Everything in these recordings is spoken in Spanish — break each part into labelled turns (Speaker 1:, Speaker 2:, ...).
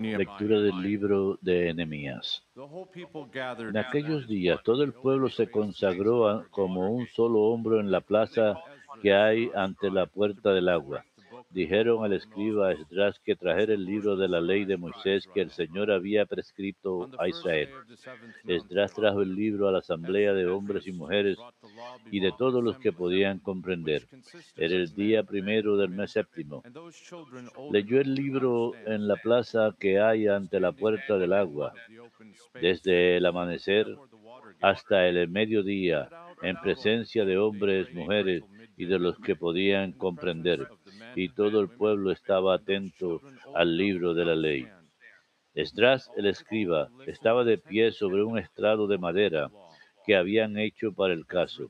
Speaker 1: Lectura del libro de Nehemías. En aquellos días todo el pueblo se consagró como un solo hombro en la plaza que hay ante la puerta del agua. Dijeron al escriba Esdras que trajera el libro de la ley de Moisés que el Señor había prescrito a Israel. Esdras trajo el libro a la asamblea de hombres y mujeres y de todos los que podían comprender. Era el día primero del mes séptimo. Leyó el libro en la plaza que hay ante la puerta del agua, desde el amanecer hasta el mediodía, en presencia de hombres, mujeres y de los que podían comprender. Y todo el pueblo estaba atento al libro de la ley. Esdras, el escriba, estaba de pie sobre un estrado de madera que habían hecho para el caso.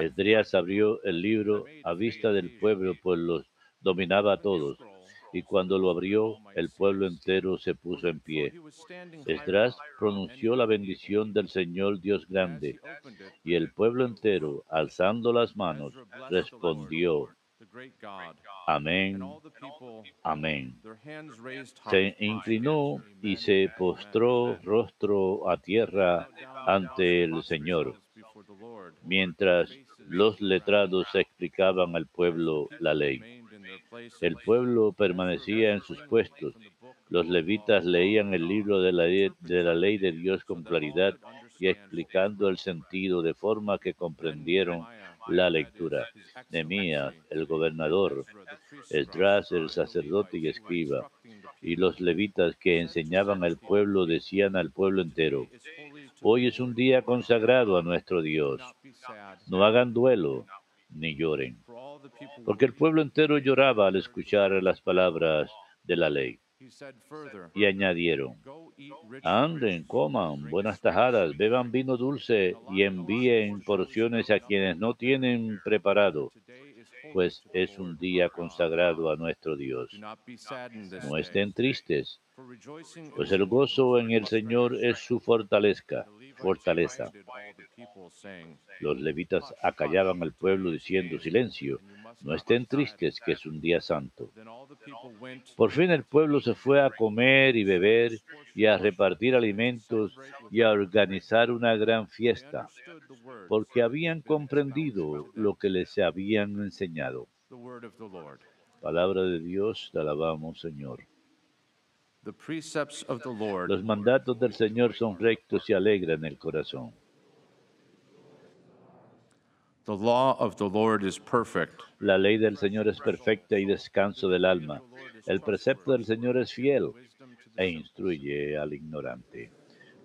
Speaker 1: Esdras abrió el libro a vista del pueblo, pues los dominaba a todos. Y cuando lo abrió, el pueblo entero se puso en pie. Esdras pronunció la bendición del Señor Dios grande, y el pueblo entero, alzando las manos, respondió. Amén, amén. Se inclinó y se postró rostro a tierra ante el Señor, mientras los letrados explicaban al pueblo la ley. El pueblo permanecía en sus puestos. Los levitas leían el libro de la, ley- de la ley de Dios con claridad y explicando el sentido de forma que comprendieron la lectura. Nemías, el gobernador, Esdras, el sacerdote y escriba, y los levitas que enseñaban al pueblo decían al pueblo entero, hoy es un día consagrado a nuestro Dios. No hagan duelo ni lloren, porque el pueblo entero lloraba al escuchar las palabras de la ley. Y añadieron, anden, coman buenas tajadas, beban vino dulce y envíen porciones a quienes no tienen preparado, pues es un día consagrado a nuestro Dios. No estén tristes, pues el gozo en el Señor es su fortaleza. Fortaleza. Los levitas acallaban al pueblo diciendo silencio, no estén tristes, que es un día santo. Por fin el pueblo se fue a comer y beber y a repartir alimentos y a organizar una gran fiesta, porque habían comprendido lo que les habían enseñado. Palabra de Dios, te alabamos, Señor. Los mandatos del Señor son rectos y alegran el corazón.
Speaker 2: The law of the Lord is perfect,
Speaker 1: La ley del Señor es perfecta y descanso del alma. El precepto del Señor es fiel e instruye al ignorante.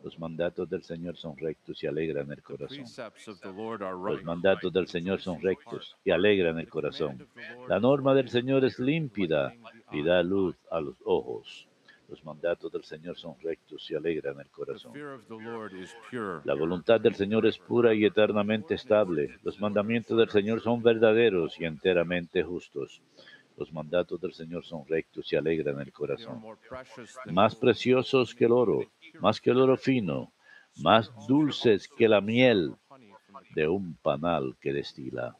Speaker 1: Los mandatos del Señor son rectos y alegran el corazón. Los mandatos del Señor son rectos y alegran el corazón. La norma del Señor es límpida y da luz a los ojos. Los mandatos del Señor son rectos y alegran el corazón. La voluntad del Señor es pura y eternamente estable. Los mandamientos del Señor son verdaderos y enteramente justos. Los mandatos del Señor son rectos y alegran el corazón. Más preciosos que el oro, más que el oro fino, más dulces que la miel de un panal que destila.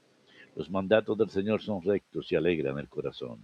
Speaker 1: Los mandatos del Señor son rectos y alegran el corazón.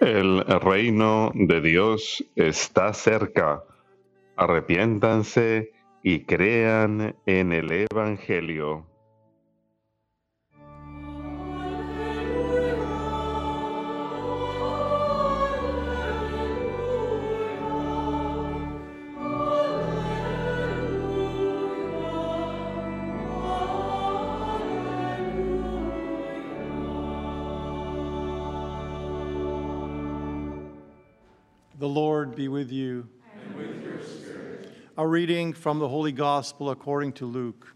Speaker 3: El reino de Dios está cerca. Arrepiéntanse y crean en el Evangelio.
Speaker 4: The Lord be with you. And with your spirit. A reading from the Holy Gospel according to Luke.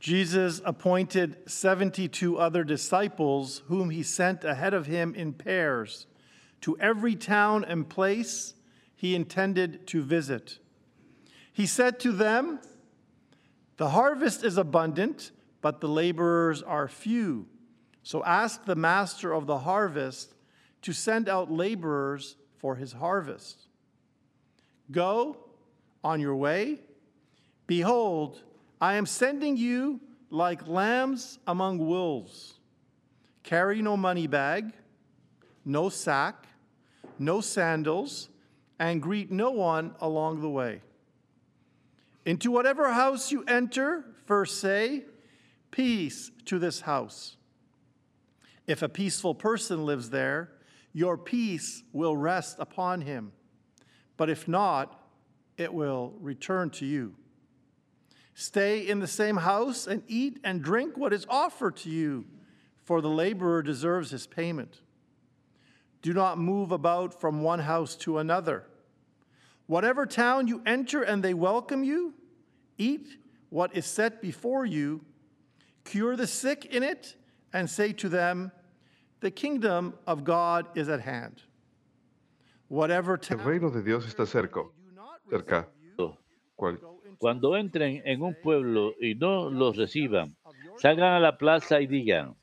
Speaker 4: Jesus appointed 72 other disciples, whom he sent ahead of him in pairs, to every town and place he intended to visit. He said to them, The harvest is abundant, but the laborers are few. So ask the master of the harvest to send out laborers for his harvest. Go on your way. Behold, I am sending you like lambs among wolves. Carry no money bag, no sack, no sandals, and greet no one along the way. Into whatever house you enter, first say, Peace to this house. If a peaceful person lives there, your peace will rest upon him. But if not, it will return to you. Stay in the same house and eat and drink what is offered to you, for the laborer deserves his payment. Do not move about from one house to another. Whatever town you enter and they welcome you, eat what is set before you, cure the sick in it, and say to them, The kingdom of God is at hand. Whatever
Speaker 3: El reino de Dios está cerca.
Speaker 4: do not
Speaker 3: cerca.
Speaker 1: Cuando entren en un pueblo y no los reciban, salgan a la plaza y digan,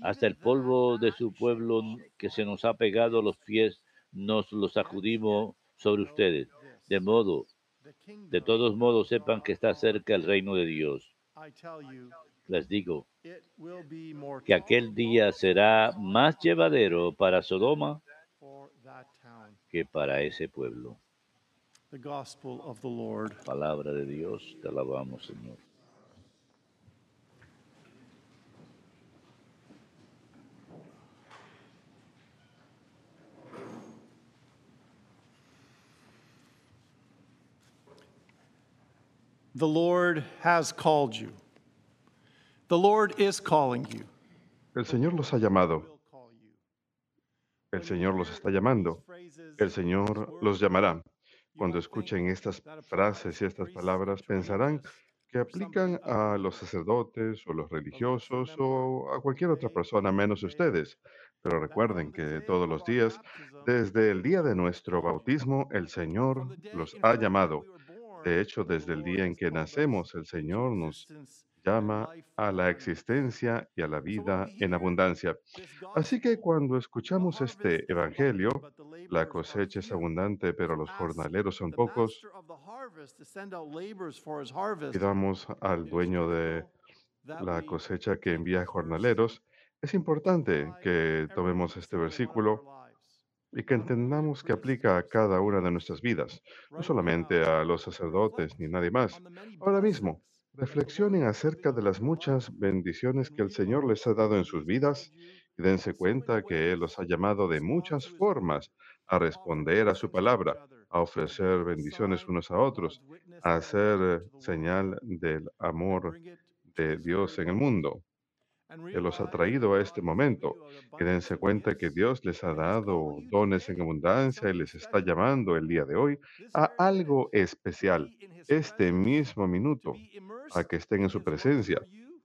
Speaker 1: hasta el polvo de su pueblo que se nos ha pegado a los pies, nos lo sacudimos sobre ustedes. De modo,
Speaker 4: the kingdom.
Speaker 1: de todos modos, sepan que está cerca el reino de Dios.
Speaker 4: I tell you,
Speaker 1: Les digo que aquel día será más llevadero para Sodoma que para ese pueblo.
Speaker 4: The gospel of the Lord.
Speaker 1: Palabra de Dios, te alabamos, Señor.
Speaker 4: The Lord has called you.
Speaker 3: El Señor los ha llamado. El Señor los está llamando. El Señor los llamará. Cuando escuchen estas frases y estas palabras, pensarán que aplican a los sacerdotes o los religiosos o a cualquier otra persona menos ustedes. Pero recuerden que todos los días, desde el día de nuestro bautismo, el Señor los ha llamado. De hecho, desde el día en que nacemos, el Señor nos llama a la existencia y a la vida en abundancia. Así que cuando escuchamos este Evangelio, la cosecha es abundante, pero los jornaleros son pocos, pidamos al dueño de la cosecha que envía jornaleros, es importante que tomemos este versículo y que entendamos que aplica a cada una de nuestras vidas, no solamente a los sacerdotes ni nadie más. Ahora mismo, reflexionen acerca de las muchas bendiciones que el Señor les ha dado en sus vidas y dense cuenta que Él los ha llamado de muchas formas a responder a su palabra, a ofrecer bendiciones unos a otros, a hacer eh, señal del amor de Dios en el mundo. Que los ha traído a este momento. Y dense cuenta que Dios les ha dado dones en abundancia y les está llamando el día de hoy a algo especial, este mismo minuto, a que estén en su presencia,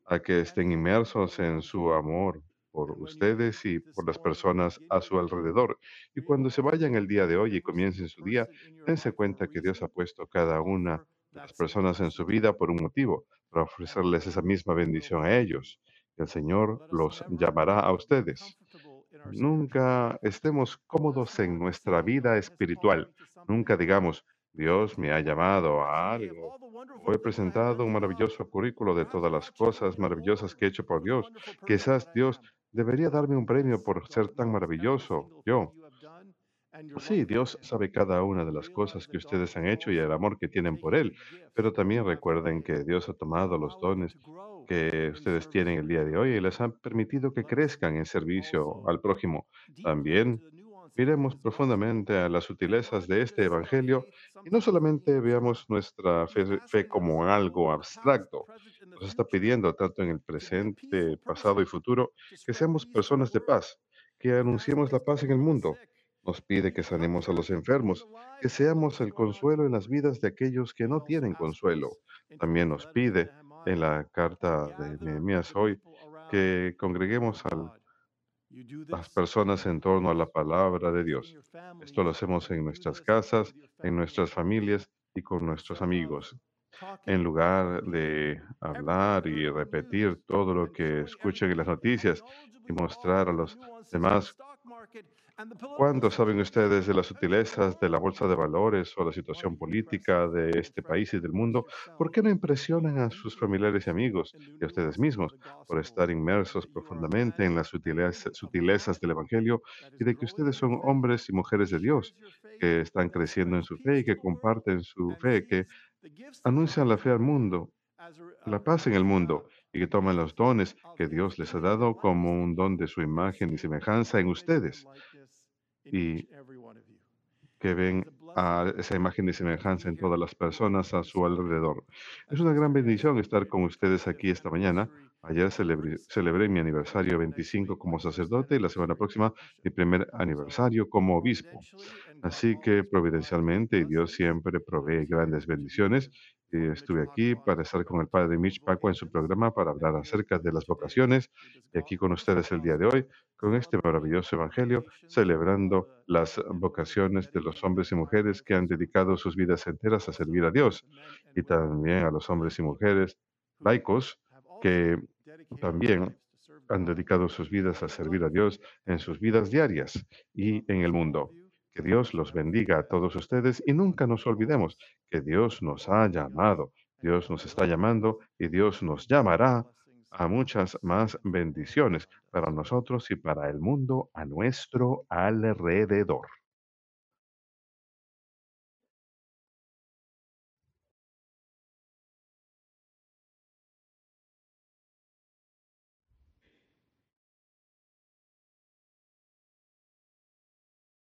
Speaker 3: a que estén inmersos en su amor por ustedes y por las personas a su alrededor. Y cuando se vayan el día de hoy y comiencen su día, dense cuenta que Dios ha puesto cada una de las personas en su vida por un motivo, para ofrecerles esa misma bendición a ellos. El Señor los llamará a ustedes. Nunca estemos cómodos en nuestra vida espiritual. Nunca digamos, Dios me ha llamado a algo. O he presentado un maravilloso currículo de todas las cosas maravillosas que he hecho por Dios. Quizás Dios debería darme un premio por ser tan maravilloso. Yo. Sí, Dios sabe cada una de las cosas que ustedes han hecho y el amor que tienen por Él, pero también recuerden que Dios ha tomado los dones que ustedes tienen el día de hoy y les ha permitido que crezcan en servicio al prójimo. También miremos profundamente a las sutilezas de este Evangelio y no solamente veamos nuestra fe, fe como algo abstracto. Nos está pidiendo, tanto en el presente, pasado y futuro, que seamos personas de paz, que anunciemos la paz en el mundo. Nos pide que sanemos a los enfermos, que seamos el consuelo en las vidas de aquellos que no tienen consuelo. También nos pide en la carta de Nehemías hoy que congreguemos a las personas en torno a la palabra de Dios. Esto lo hacemos en nuestras casas, en nuestras familias y con nuestros amigos. En lugar de hablar y repetir todo lo que escuchan en las noticias y mostrar a los demás ¿Cuánto saben ustedes de las sutilezas de la bolsa de valores o la situación política de este país y del mundo? ¿Por qué no impresionan a sus familiares y amigos y a ustedes mismos por estar inmersos profundamente en las sutilezas, sutilezas del Evangelio y de que ustedes son hombres y mujeres de Dios que están creciendo en su fe y que comparten su fe, que anuncian la fe al mundo, la paz en el mundo y que toman los dones que Dios les ha dado como un don de su imagen y semejanza en ustedes y que ven a esa imagen y semejanza en todas las personas a su alrededor. Es una gran bendición estar con ustedes aquí esta mañana. Ayer celebré, celebré mi aniversario 25 como sacerdote y la semana próxima mi primer aniversario como obispo. Así que providencialmente Dios siempre provee grandes bendiciones. Y estuve aquí para estar con el padre Mitch Pacua en su programa para hablar acerca de las vocaciones y aquí con ustedes el día de hoy con este maravilloso evangelio celebrando las vocaciones de los hombres y mujeres que han dedicado sus vidas enteras a servir a Dios y también a los hombres y mujeres laicos que también han dedicado sus vidas a servir a Dios en sus vidas diarias y en el mundo. Que Dios los bendiga a todos ustedes y nunca nos olvidemos que Dios nos ha llamado, Dios nos está llamando y Dios nos llamará a muchas más bendiciones para nosotros y para el mundo a nuestro alrededor.